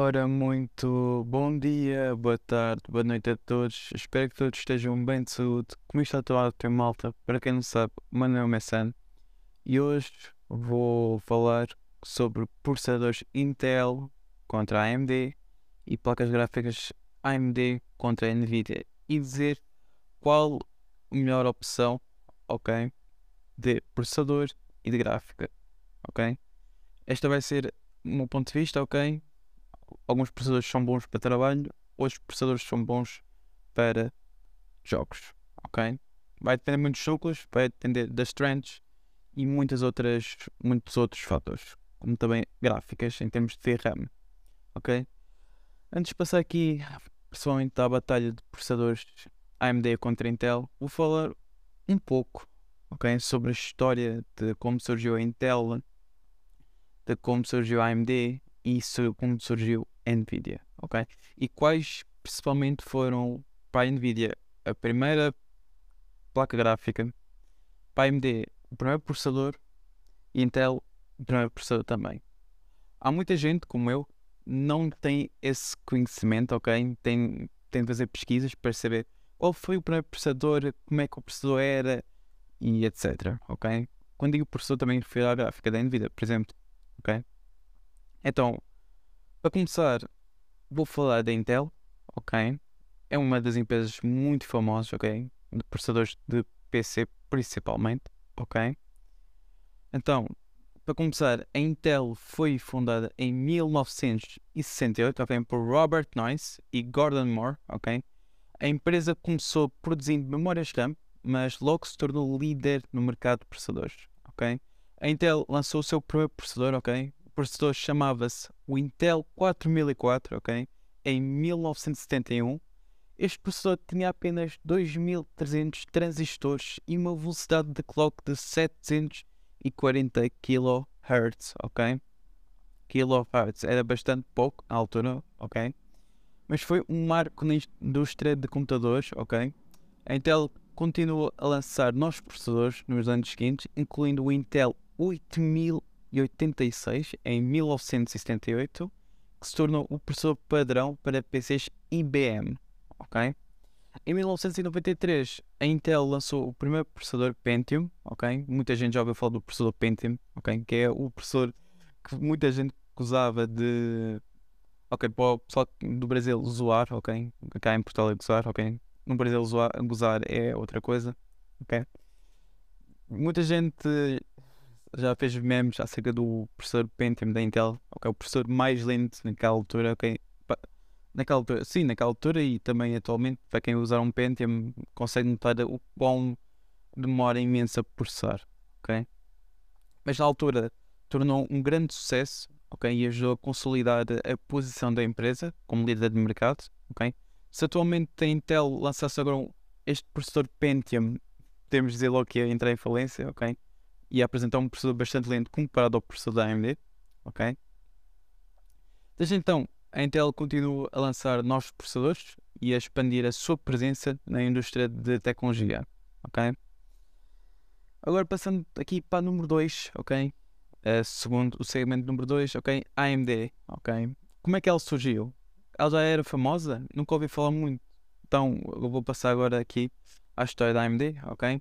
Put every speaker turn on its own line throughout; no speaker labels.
Ora, muito bom dia, boa tarde, boa noite a todos. Espero que todos estejam bem de saúde. Como está a tua malta? Para quem não sabe, o meu nome é Sam e hoje vou falar sobre processadores Intel contra AMD e placas gráficas AMD contra Nvidia e dizer qual a melhor opção, ok, de processador e de gráfica, ok? Esta vai ser o meu ponto de vista, ok? Alguns processadores são bons para trabalho, outros processadores são bons para jogos, ok? Vai depender muito dos núcleos, vai depender das trends e muitas outras, muitos outros fatores, como também gráficas em termos de RAM, ok? Antes de passar aqui, pessoalmente, à batalha de processadores AMD contra Intel, vou falar um pouco, ok, sobre a história de como surgiu a Intel, de como surgiu a AMD e como surgiu a Nvidia, ok? E quais principalmente foram para a Nvidia a primeira placa gráfica, para a AMD o primeiro processador e Intel o primeiro processador também. Há muita gente como eu não tem esse conhecimento, ok? Tem, tem de fazer pesquisas para saber qual foi o primeiro processador, como é que o processador era e etc, ok? Quando digo processador também refiro à gráfica da Nvidia, por exemplo, ok? Então, para começar, vou falar da Intel, ok? É uma das empresas muito famosas, ok? De processadores de PC, principalmente, ok? Então, para começar, a Intel foi fundada em 1968, ok? Por Robert Noyce e Gordon Moore, ok? A empresa começou produzindo memórias RAM, mas logo se tornou líder no mercado de processadores, ok? A Intel lançou o seu próprio processador, ok? Processador chamava-se o Intel 4004, ok? Em 1971. Este processador tinha apenas 2300 transistores e uma velocidade de clock de 740 kHz, ok? Kilohertz era bastante pouco na altura, ok? Mas foi um marco na indústria de computadores, ok? A Intel continuou a lançar novos processadores nos anos seguintes, incluindo o Intel 8000 1986, em 1978, que se tornou o processador padrão para PCs IBM. ok? Em 1993, a Intel lançou o primeiro processador Pentium. ok? Muita gente já ouviu falar do processador Pentium, ok? que é o processador que muita gente usava de. Ok, para o pessoal do Brasil zoar, ok? Cá em Portugal é gozar, ok? No Brasil zoar, gozar é outra coisa, ok? Muita gente já fez memes acerca do processador Pentium da Intel, ok, o processador mais lento naquela altura, ok, naquela altura, sim, naquela altura e também atualmente, para quem usar um Pentium, consegue notar o quão demora imenso a processar, ok? Mas na altura tornou um grande sucesso, ok, e ajudou a consolidar a posição da empresa como líder de mercado, ok? Se atualmente a Intel lançasse agora este processador Pentium, de dizer logo que ia entrar em falência, ok? E apresentar um processador bastante lento comparado ao processador da AMD. Ok? Desde então, a Intel continua a lançar novos processadores e a expandir a sua presença na indústria de tecnologia. Ok? Agora passando aqui para o número 2, ok? Uh, segundo o segmento número 2, ok? AMD, ok? Como é que ela surgiu? Ela já era famosa? Nunca ouvi falar muito. Então, eu vou passar agora aqui à história da AMD, ok?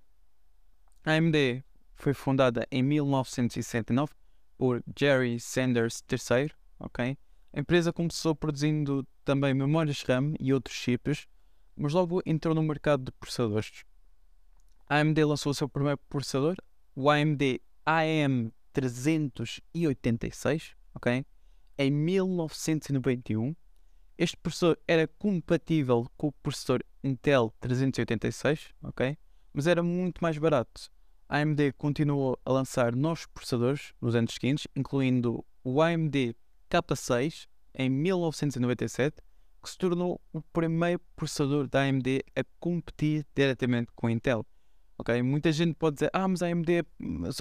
A AMD foi fundada em 1969 por Jerry Sanders III. Okay? A empresa começou produzindo também memórias RAM e outros chips, mas logo entrou no mercado de processadores. A AMD lançou o seu primeiro processador, o AMD AM386, okay? em 1991. Este processador era compatível com o processador Intel 386, okay? mas era muito mais barato AMD continuou a lançar novos processadores nos anos seguintes, incluindo o AMD K6 em 1997, que se tornou o primeiro processador da AMD a competir diretamente com a Intel. Okay? Muita gente pode dizer, ah, mas a AMD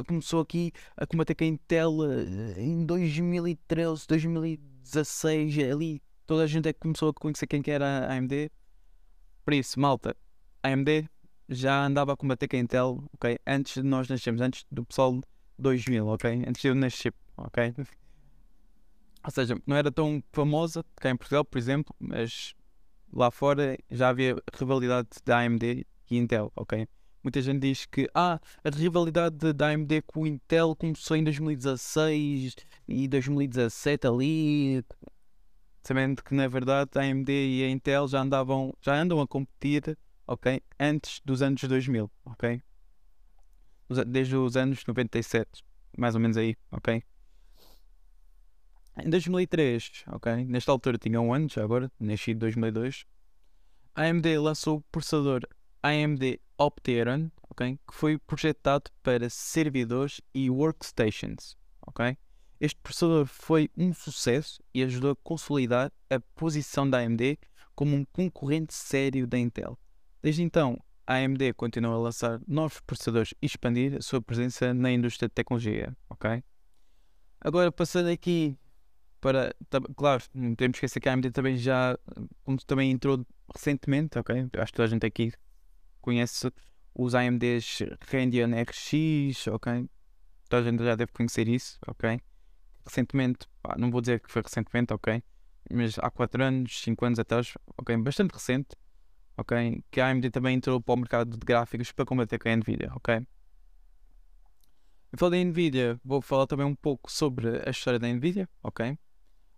começou aqui a combater com a Intel eh, em 2013, 2016, ali toda a gente é que começou a conhecer quem que era a AMD. Por isso, malta, AMD já andava a combater com a Intel, ok? Antes de nós nascermos, antes do pessoal 2000, ok? Antes de eu nascer, ok? Ou seja, não era tão famosa cá em Portugal, por exemplo, mas lá fora já havia rivalidade da AMD e Intel, ok? Muita gente diz que ah, a rivalidade da AMD com o Intel começou em 2016 e 2017 ali, sabendo que na verdade a AMD e a Intel já andavam, já andam a competir, ok, antes dos anos 2000, ok? Desde os anos 97, mais ou menos aí, ok? Em 2003, ok, nesta altura tinha um ano, já agora, nasci em 2002, a AMD lançou o processador AMD Opteron, okay, que foi projetado para servidores e workstations. Okay? Este processador foi um sucesso e ajudou a consolidar a posição da AMD como um concorrente sério da Intel. Desde então, a AMD continua a lançar novos processadores e expandir a sua presença na indústria de tecnologia. Okay? Agora, passando aqui para. Claro, não que esquecer que a AMD também já como também entrou recentemente, ok? Acho que toda a gente aqui conhece os AMDs Radeon RX, ok? Toda a gente já deve conhecer isso, ok? Recentemente, pá, não vou dizer que foi recentemente, ok? Mas há 4 anos, 5 anos atrás, ok? Bastante recente, ok? Que a AMD também entrou para o mercado de gráficos para combater com a Nvidia, ok? Eu falei da Nvidia, vou falar também um pouco sobre a história da Nvidia, ok?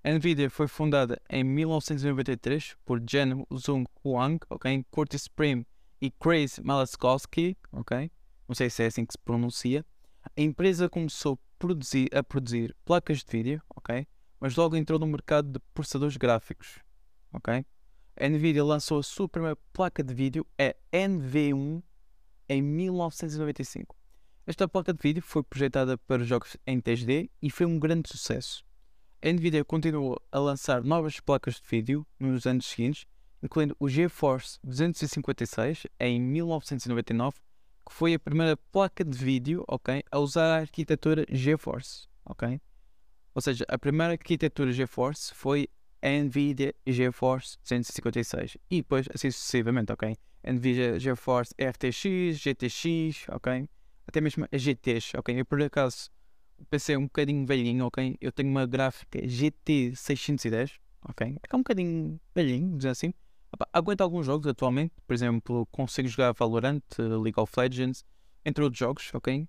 A Nvidia foi fundada em 1993 por Jen Zhong Huang, ok? Curtis Prim e Chris Malaskowski, ok? Não sei se é assim que se pronuncia. A empresa começou a produzir, a produzir placas de vídeo, ok? Mas logo entrou no mercado de processadores gráficos, ok? A Nvidia lançou a sua primeira placa de vídeo, a NV1, em 1995. Esta placa de vídeo foi projetada para jogos em 3D e foi um grande sucesso. A Nvidia continuou a lançar novas placas de vídeo nos anos seguintes incluindo o GeForce 256 em 1999, que foi a primeira placa de vídeo, ok, a usar a arquitetura GeForce, ok? Ou seja, a primeira arquitetura GeForce foi NVIDIA GeForce 256 e depois assim sucessivamente, ok? NVIDIA GeForce RTX, GTX, ok? Até mesmo a GTX, ok? Eu por acaso pensei um bocadinho velhinho, ok? Eu tenho uma gráfica GT 610, ok? É um bocadinho velhinho, dizer assim, aguenta alguns jogos atualmente, por exemplo, consigo jogar Valorant, League of Legends, entre outros jogos, ok?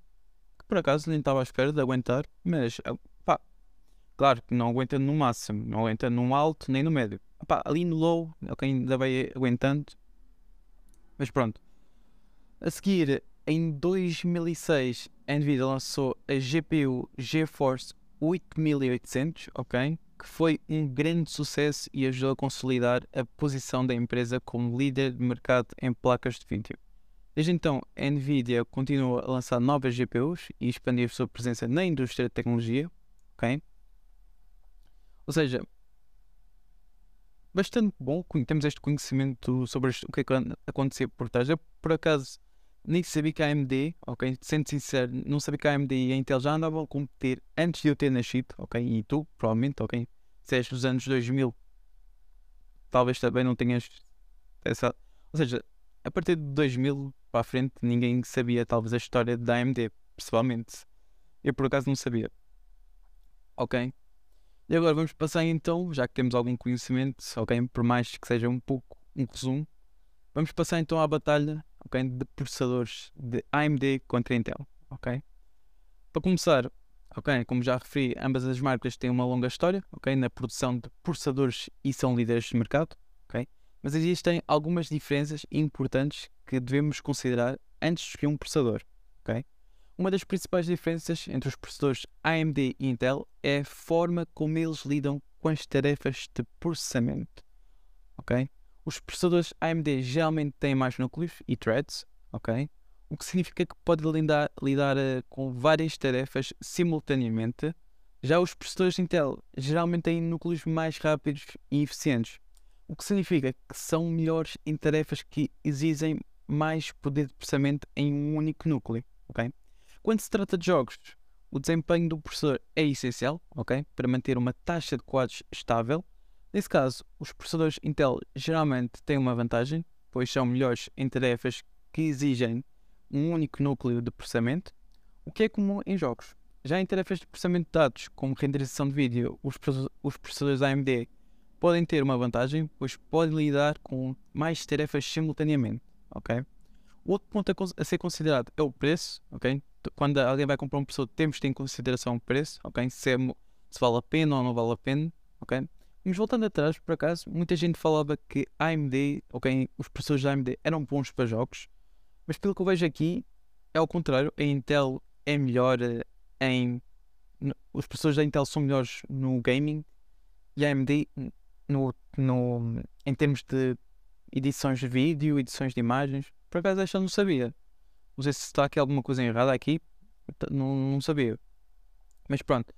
Que por acaso nem estava à espera de aguentar, mas ah, claro que não aguenta no máximo, não aguenta no alto nem no médio. Pá, ali no low, ok, ainda vai aguentando, mas pronto. A seguir, em 2006, a Nvidia lançou a GPU GeForce 8800, ok? que foi um grande sucesso e ajudou a consolidar a posição da empresa como líder de mercado em placas de vídeo. Desde então, a Nvidia continua a lançar novas GPUs e expandir sua presença na indústria de tecnologia, ok? Ou seja, bastante bom, temos este conhecimento sobre o que é acontecia por trás. Eu, por acaso, nem sabia que a AMD, ok? Sendo sincero, não sabia que a AMD e a Intel já andavam a competir antes de eu ter nascido, ok? E tu, provavelmente, ok? Se és dos anos 2000, talvez também não tenhas essa. Ou seja, a partir de 2000 para a frente, ninguém sabia, talvez, a história da AMD, pessoalmente. Eu, por acaso, não sabia. Ok? E agora vamos passar então, já que temos algum conhecimento, ok? Por mais que seja um pouco um resumo, vamos passar então à batalha okay, de processadores de AMD contra Intel. ok? Para começar, ok, como já referi, ambas as marcas têm uma longa história ok, na produção de processadores e são líderes de mercado. ok? Mas existem algumas diferenças importantes que devemos considerar antes de escolher um processador. ok? Uma das principais diferenças entre os processadores AMD e Intel é a forma como eles lidam com as tarefas de processamento. ok? Os processadores AMD geralmente têm mais núcleos e threads, ok? O que significa que pode lidar, lidar uh, com várias tarefas simultaneamente. Já os processadores Intel geralmente têm núcleos mais rápidos e eficientes, o que significa que são melhores em tarefas que exigem mais poder de processamento em um único núcleo, ok? Quando se trata de jogos, o desempenho do processador é essencial, ok? Para manter uma taxa de quadros estável Nesse caso, os processadores Intel geralmente têm uma vantagem, pois são melhores em tarefas que exigem um único núcleo de processamento, o que é comum em jogos. Já em tarefas de processamento de dados, como renderização de vídeo, os, processadores AMD podem ter uma vantagem, pois podem lidar com mais tarefas simultaneamente, ok? Outro ponto a, ser considerado é o preço, ok? Quando alguém vai comprar um processador, temos de ter em consideração o preço, ok? Se, é, se vale a pena ou não vale a pena, ok? Mas voltando atrás, por acaso, muita gente falava que AMD, ok, os processadores da AMD eram bons para jogos, mas pelo que eu vejo aqui, é ao contrário, a Intel é melhor eh, em. Os processadores da Intel são melhores no gaming e a AMD no, no, em termos de edições de vídeo, edições de imagens. Por acaso esta não sabia. Não sei se está aqui alguma coisa errada aqui, não, não sabia. Mas pronto.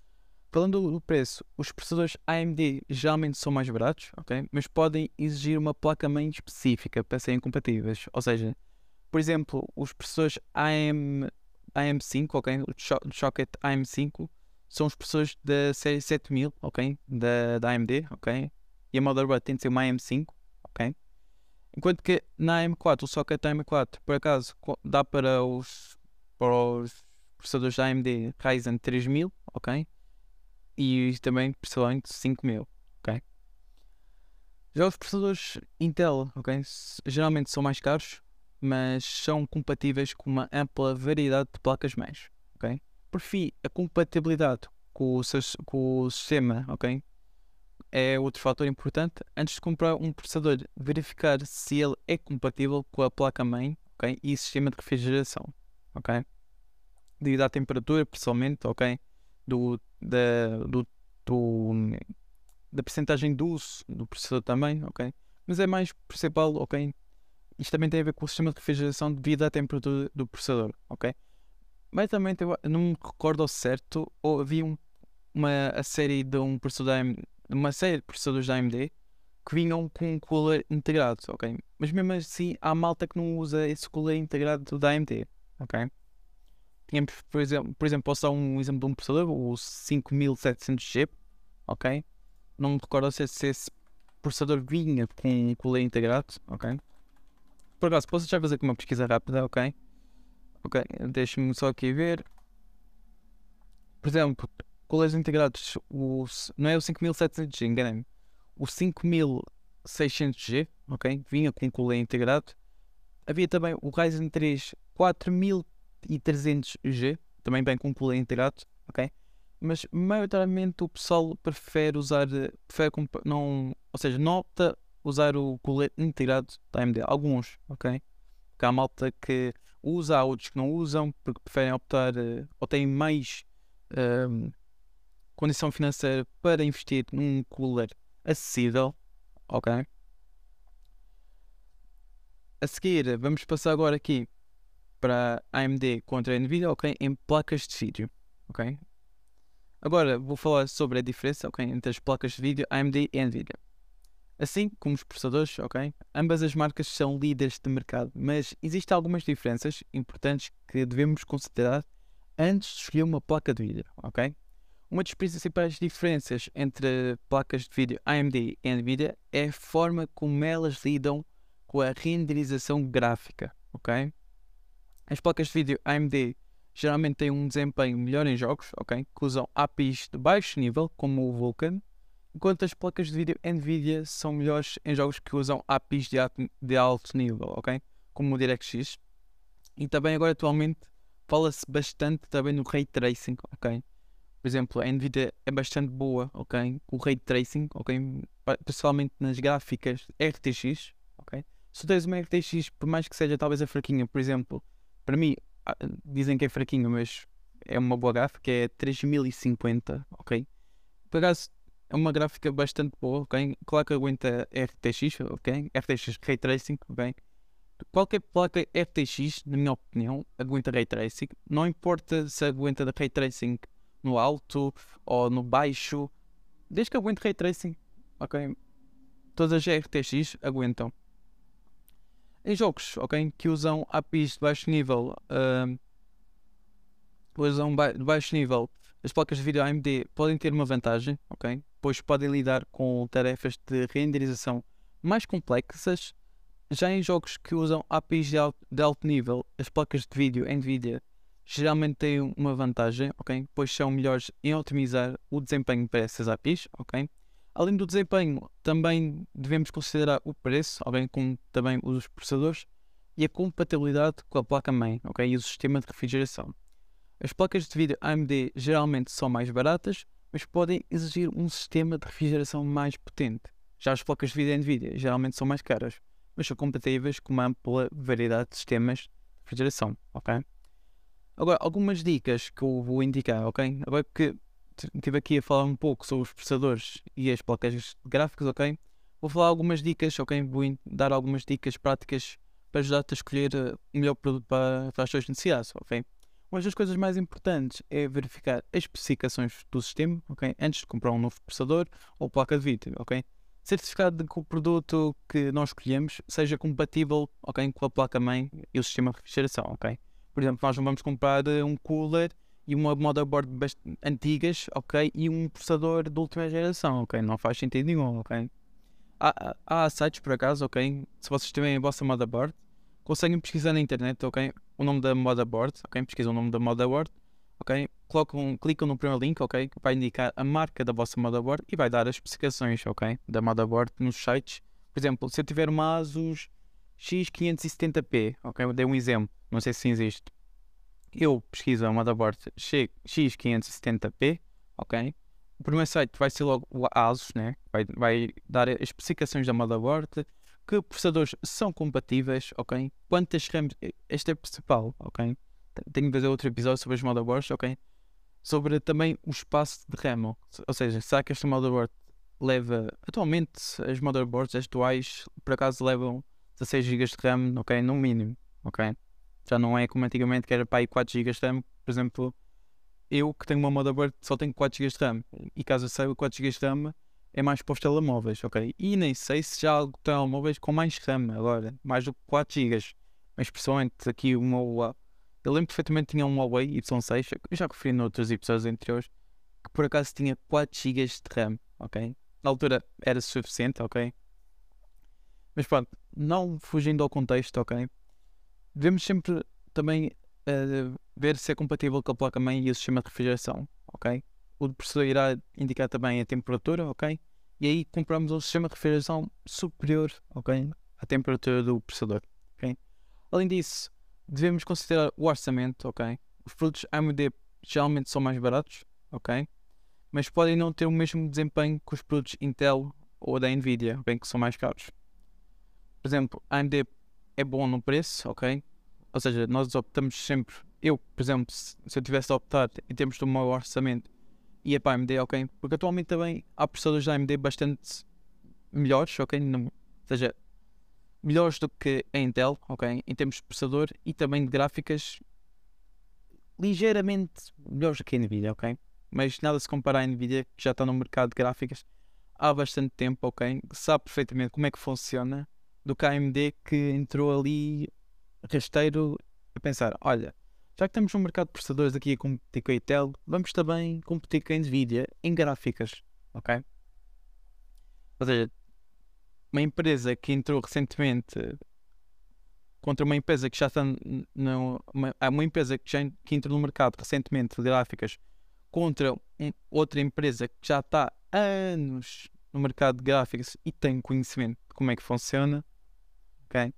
Falando do preço, os processadores AMD geralmente são mais baratos, ok? Mas podem exigir uma placa-mãe específica para serem compatíveis. Ou seja, por exemplo, os processadores AM, AM5, ok? O Socket AM5 são os processadores da série 7000, ok? Da, da AMD, ok? E a motherboard tem de ser uma AM5, ok? Enquanto que na AM4, o socket da AM4, por acaso, dá para os, para os processadores da AMD Ryzen 3000, ok? e também principalmente 5000, ok? Já os processadores Intel, ok? Geralmente são mais caros, mas são compatíveis com uma ampla variedade de placas-mães, ok? Por fim, a compatibilidade com o, com o sistema, ok? É outro fator importante. Antes de comprar um processador, verificar se ele é compatível com a placa-mãe, ok? E sistema de refrigeração, ok? Devido à temperatura, pessoalmente, ok? do, da, do, do, da percentagem de uso do processador também, ok? Mas é mais principal, ok? Isto também tem a ver com o sistema de refrigeração devido à temperatura do processador, ok? Mas também não me recordo ao certo, ou havia um, uma a série de um processador uma série de processadores da AMD que vinham com um cooler integrado, ok? Mas mesmo assim há malta que não usa esse cooler integrado da AMD, ok? Tínhamos, por exemplo, por exemplo, posso dar um exemplo de um processador, o 5700G, ok? Não me recordo se esse processador vinha com um cooler integrado, ok? Por acaso, posso já fazer aqui uma pesquisa rápida, ok? Ok, deixa-me só aqui ver. Por exemplo, coolers integrados, o, não é o 5700G, enganei-me. O 5600G, ok? Vinha com cooler integrado. Havia também o Ryzen 3 4000 e 300G, também bem com cooler integrado, ok? Mas maioritariamente o pessoal prefere usar, prefere, não, ou seja, não opta usar o cooler integrado da AMD. Alguns, ok? Porque há malta que usa, há outros que não usam, porque preferem optar ou têm mais um, condição financeira para investir num cooler acessível, ok? A seguir, vamos passar agora aqui para AMD contra a Nvidia, ok? Em placas de vídeo, ok? Agora vou falar sobre a diferença, ok? Entre as placas de vídeo AMD e Nvidia. Assim como os processadores, ok? Ambas as marcas são líderes de mercado, mas existem algumas diferenças importantes que devemos considerar antes de escolher uma placa de vídeo, ok? Uma das principais diferenças entre placas de vídeo AMD e Nvidia é a forma como elas lidam com a renderização gráfica, ok? As placas de vídeo AMD geralmente têm um desempenho melhor em jogos, ok? Que usam APIs de baixo nível, como o Vulkan, enquanto as placas de vídeo Nvidia são melhores em jogos que usam APIs de, de alto nível, ok? Como o DirectX. E também agora atualmente fala-se bastante também no Ray Tracing, ok? Por exemplo, a Nvidia é bastante boa, ok? O Ray Tracing, ok? Principalmente nas gráficas RTX, ok? Se tens uma RTX, por mais que seja talvez a fraquinha, por exemplo, para mim, ah, dizem que é fraquinho, mas é uma boa gráfica, é 3050, ok? Por acaso, é uma gráfica bastante boa, ok? Claro que aguenta RTX, ok? RTX Ray Tracing, ok? Qualquer placa RTX, na minha opinião, aguenta Ray Tracing. Não importa se aguenta Ray Tracing no alto ou no baixo, desde que aguente Ray Tracing, ok? Todas as RTX aguentam. Em jogos, ok? Que usam APIs de baixo nível, uh, usam ba de baixo nível, as placas de vídeo AMD podem ter uma vantagem, ok? Pois podem lidar com tarefas de renderização mais complexas. Já em jogos que usam APIs de alto, de alto nível, as placas de vídeo NVIDIA geralmente têm uma vantagem, ok? Pois são melhores em otimizar o desempenho para essas APIs, ok? Além do desempenho, também devemos considerar o preço, ok? Como também os processadores e a compatibilidade com a placa-mãe, ok? E o sistema de refrigeração. As placas de vídeo AMD geralmente são mais baratas, mas podem exigir um sistema de refrigeração mais potente. Já as placas de vídeo NVIDIA geralmente são mais caras, mas são compatíveis com uma ampla variedade de sistemas de refrigeração, ok? Agora, algumas dicas que eu vou indicar, ok? Agora que estive aqui a falar um pouco sobre os processadores e as placas gráficas, ok? Vou falar algumas dicas, ok? Vou dar algumas dicas práticas para ajudar-te a escolher eh, o melhor produto para, para as tuas necessidades, ok? Uma das coisas mais importantes é verificar as especificações do sistema, ok? Antes de comprar um novo processador ou placa de vídeo, ok? Certificado de que o produto que nós escolhemos seja compatível, ok? Com a placa-mãe e o sistema de refrigeração, ok? Por exemplo, nós não vamos comprar eh, um cooler e uma motherboard antigas, ok? E um processador de última geração, ok? Não faz sentido nenhum, ok? Há, há sites, por acaso, ok? Se vocês tiverem a vossa motherboard, conseguem pesquisar na internet, ok? O nome da motherboard, ok? Pesquisam o nome da motherboard, ok? Colocam, clicam no primeiro link, ok? Que vai indicar a marca da vossa motherboard e vai dar as especificações, ok? Da motherboard nos sites. Por exemplo, se eu tiver uma Asus X570P, ok? Eu dei um exemplo, não sei se existe. Eu pesquiso a motherboard X570P, ok? O primeiro site vai ser logo o ASUS, né? Vai, vai dar as especificações da motherboard, que processadores são compatíveis, ok? Quantas RAMs, este é principal, ok? Tenho de fazer outro episódio sobre as motherboards, ok? Sobre também o espaço de RAM, ou seja, será que esta motherboard leva, atualmente as motherboards atuais, por acaso levam 16 GB de RAM, ok? No mínimo, ok? Já não é como antigamente que era para aí 4 GB de RAM. Por exemplo, eu que tenho uma motherboard só tenho 4 GB de RAM. E caso eu saiba, 4 GB de RAM é mais para os telemóveis, ok? E nem sei se já há telemóveis com mais RAM agora, mais do que 4 GB. Mas pessoalmente aqui o meu. Eu lembro perfeitamente que tinha um Huawei Y6, eu já conferi noutros episódios anteriores, que por acaso tinha 4 GB de RAM, ok? Na altura era suficiente, ok? Mas pronto, não fugindo ao contexto, ok? Devemos sempre também uh, ver se é compatível com a placa-mãe e o sistema de refrigeração, ok? O processador irá indicar também a temperatura, ok? E aí compramos um sistema de refrigeração superior, ok? À temperatura do processador, ok? Além disso, devemos considerar o orçamento, ok? Os produtos AMD geralmente são mais baratos, ok? Mas podem não ter o mesmo desempenho que os produtos Intel ou da Nvidia, bem que são mais caros. Por exemplo, a AMD é bom no preço, ok? Ou seja, nós optamos sempre. Eu, por exemplo, se, se eu tivesse a optar em termos do meu orçamento, ia para a AMD, ok? Porque atualmente também há processadores da AMD bastante melhores, ok? Não, ou seja, melhores do que a Intel, ok? Em termos de processador e também de gráficas ligeiramente melhores do que a Nvidia, ok? Mas nada se compara à Nvidia que já está no mercado de gráficas há bastante tempo, ok? Sabe perfeitamente como é que funciona do KMD que entrou ali rasteiro a pensar: olha, já que estamos no mercado de processadores aqui a competir com a Intel, vamos também competir com a Nvidia em gráficas, ok? Ou seja, uma empresa que entrou recentemente contra uma empresa que já está no, uma, uma empresa que já que entrou no mercado recentemente de gráficas contra um, outra empresa que já está há anos no mercado de gráficas e tem conhecimento de como é que funciona, ok?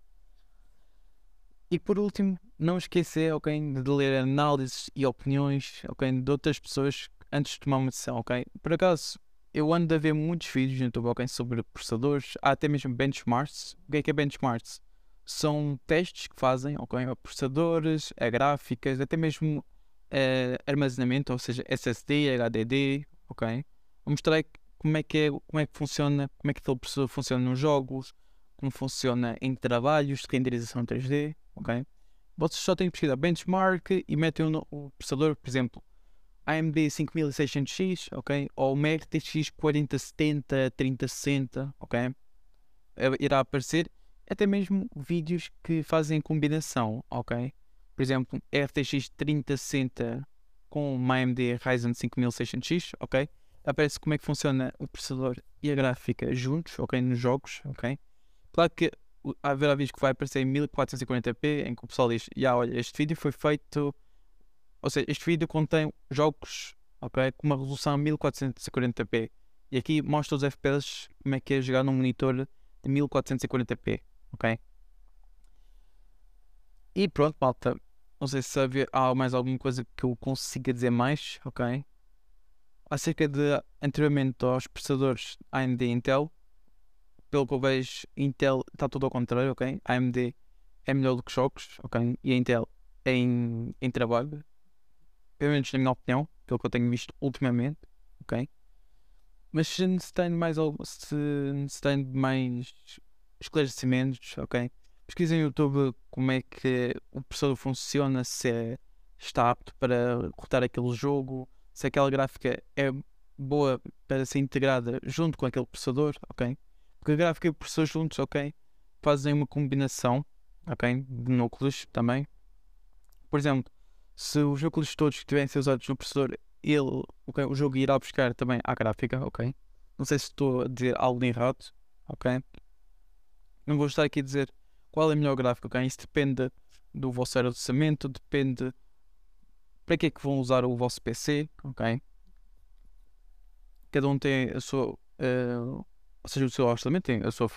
E por último, não esquecer, ok, de ler análises e opiniões, ok, de outras pessoas antes de tomar uma decisão, ok? Por acaso, eu ando a ver muitos vídeos no YouTube, ok, sobre processadores, há até mesmo benchmarks. O que é que é benchmarks? São testes que fazem, ok, a processadores, a gráficas, até mesmo a armazenamento, ou seja, SSD, HDD, ok? Vou mostrar como é que é, como é que funciona, como é que aquele processador funciona nos jogos, como funciona em trabalhos de renderização 3D, ok? Vocês só têm que pesquisar benchmark e metem o, processador, por exemplo, AMD 5600X, ok? Ou uma RTX 4070, 3060, ok? É, irá aparecer até mesmo vídeos que fazem combinação, ok? Por exemplo, RTX 3060 com uma AMD Ryzen 5600X, ok? Aparece como é que funciona o processador e a gráfica juntos, ok? Nos jogos, ok? Claro que haverá vídeos que vai aparecer em 1440p, em que o pessoal diz: yeah, olha, este vídeo foi feito ou seja, este vídeo contém jogos ok, com uma resolução 1440p. E aqui mostra os FPS, como é que é jogar num monitor de 1440p, ok? E pronto, malta. Não sei se há mais alguma coisa que eu consiga dizer mais, ok? Acerca de anteriormente aos processadores AMD e Intel, pelo que eu vejo, Intel está tudo ao contrário, ok? AMD é melhor do que jogos, ok? E a Intel é em, em trabalho, pelo menos na minha opinião, pelo que eu tenho visto ultimamente, ok? Mas se tem mais, se, se tem mais esclarecimentos, ok? Pesquisem no YouTube como é que o processador funciona, se é, está apto para rodar aquele jogo, se aquela gráfica é boa para ser integrada junto com aquele processador, ok? Porque a gráfica e processador juntos, ok? Fazem uma combinação, ok? De núcleos também. Por exemplo, se os núcleos todos estiverem usados no processador, ele, okay, o jogo irá buscar também a gráfica, ok? Não sei se estou a dizer algo de errado, ok? Não vou estar aqui a dizer qual é a melhor gráfica, ok? Isso depende do vosso orçamento, depende para que é que vão usar o vosso PC, ok? Cada um tem a sua, uh, ou seja, o seu orçamento, tem a sua,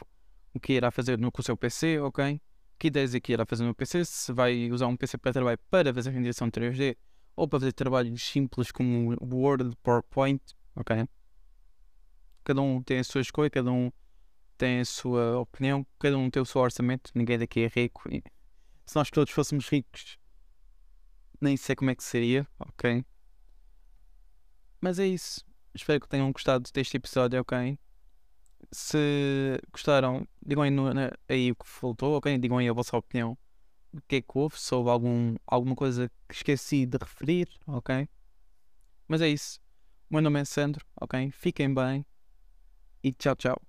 o que irá fazer no, com o seu PC, ok? Que ideias é que irá fazer no PC? Se vai usar um PC para trabalhar para fazer renderização 3D ou para fazer trabalhos simples como Word, PowerPoint, ok? Cada um tem a sua escolha, cada um tem a sua opinião, cada um tem o seu orçamento, ninguém daqui é rico. E se nós todos fôssemos ricos, nem sei como é que seria, ok? Mas é isso. Espero que tenham gostado deste episódio, ok? Se gostaram, digam aí, no, aí o que faltou, ok? Digam aí a vossa opinião. O que é que houve? Se houve algum, alguma coisa que esqueci de referir, ok? Mas é isso. O meu nome é Sandro, ok? Fiquem bem e tchau, tchau.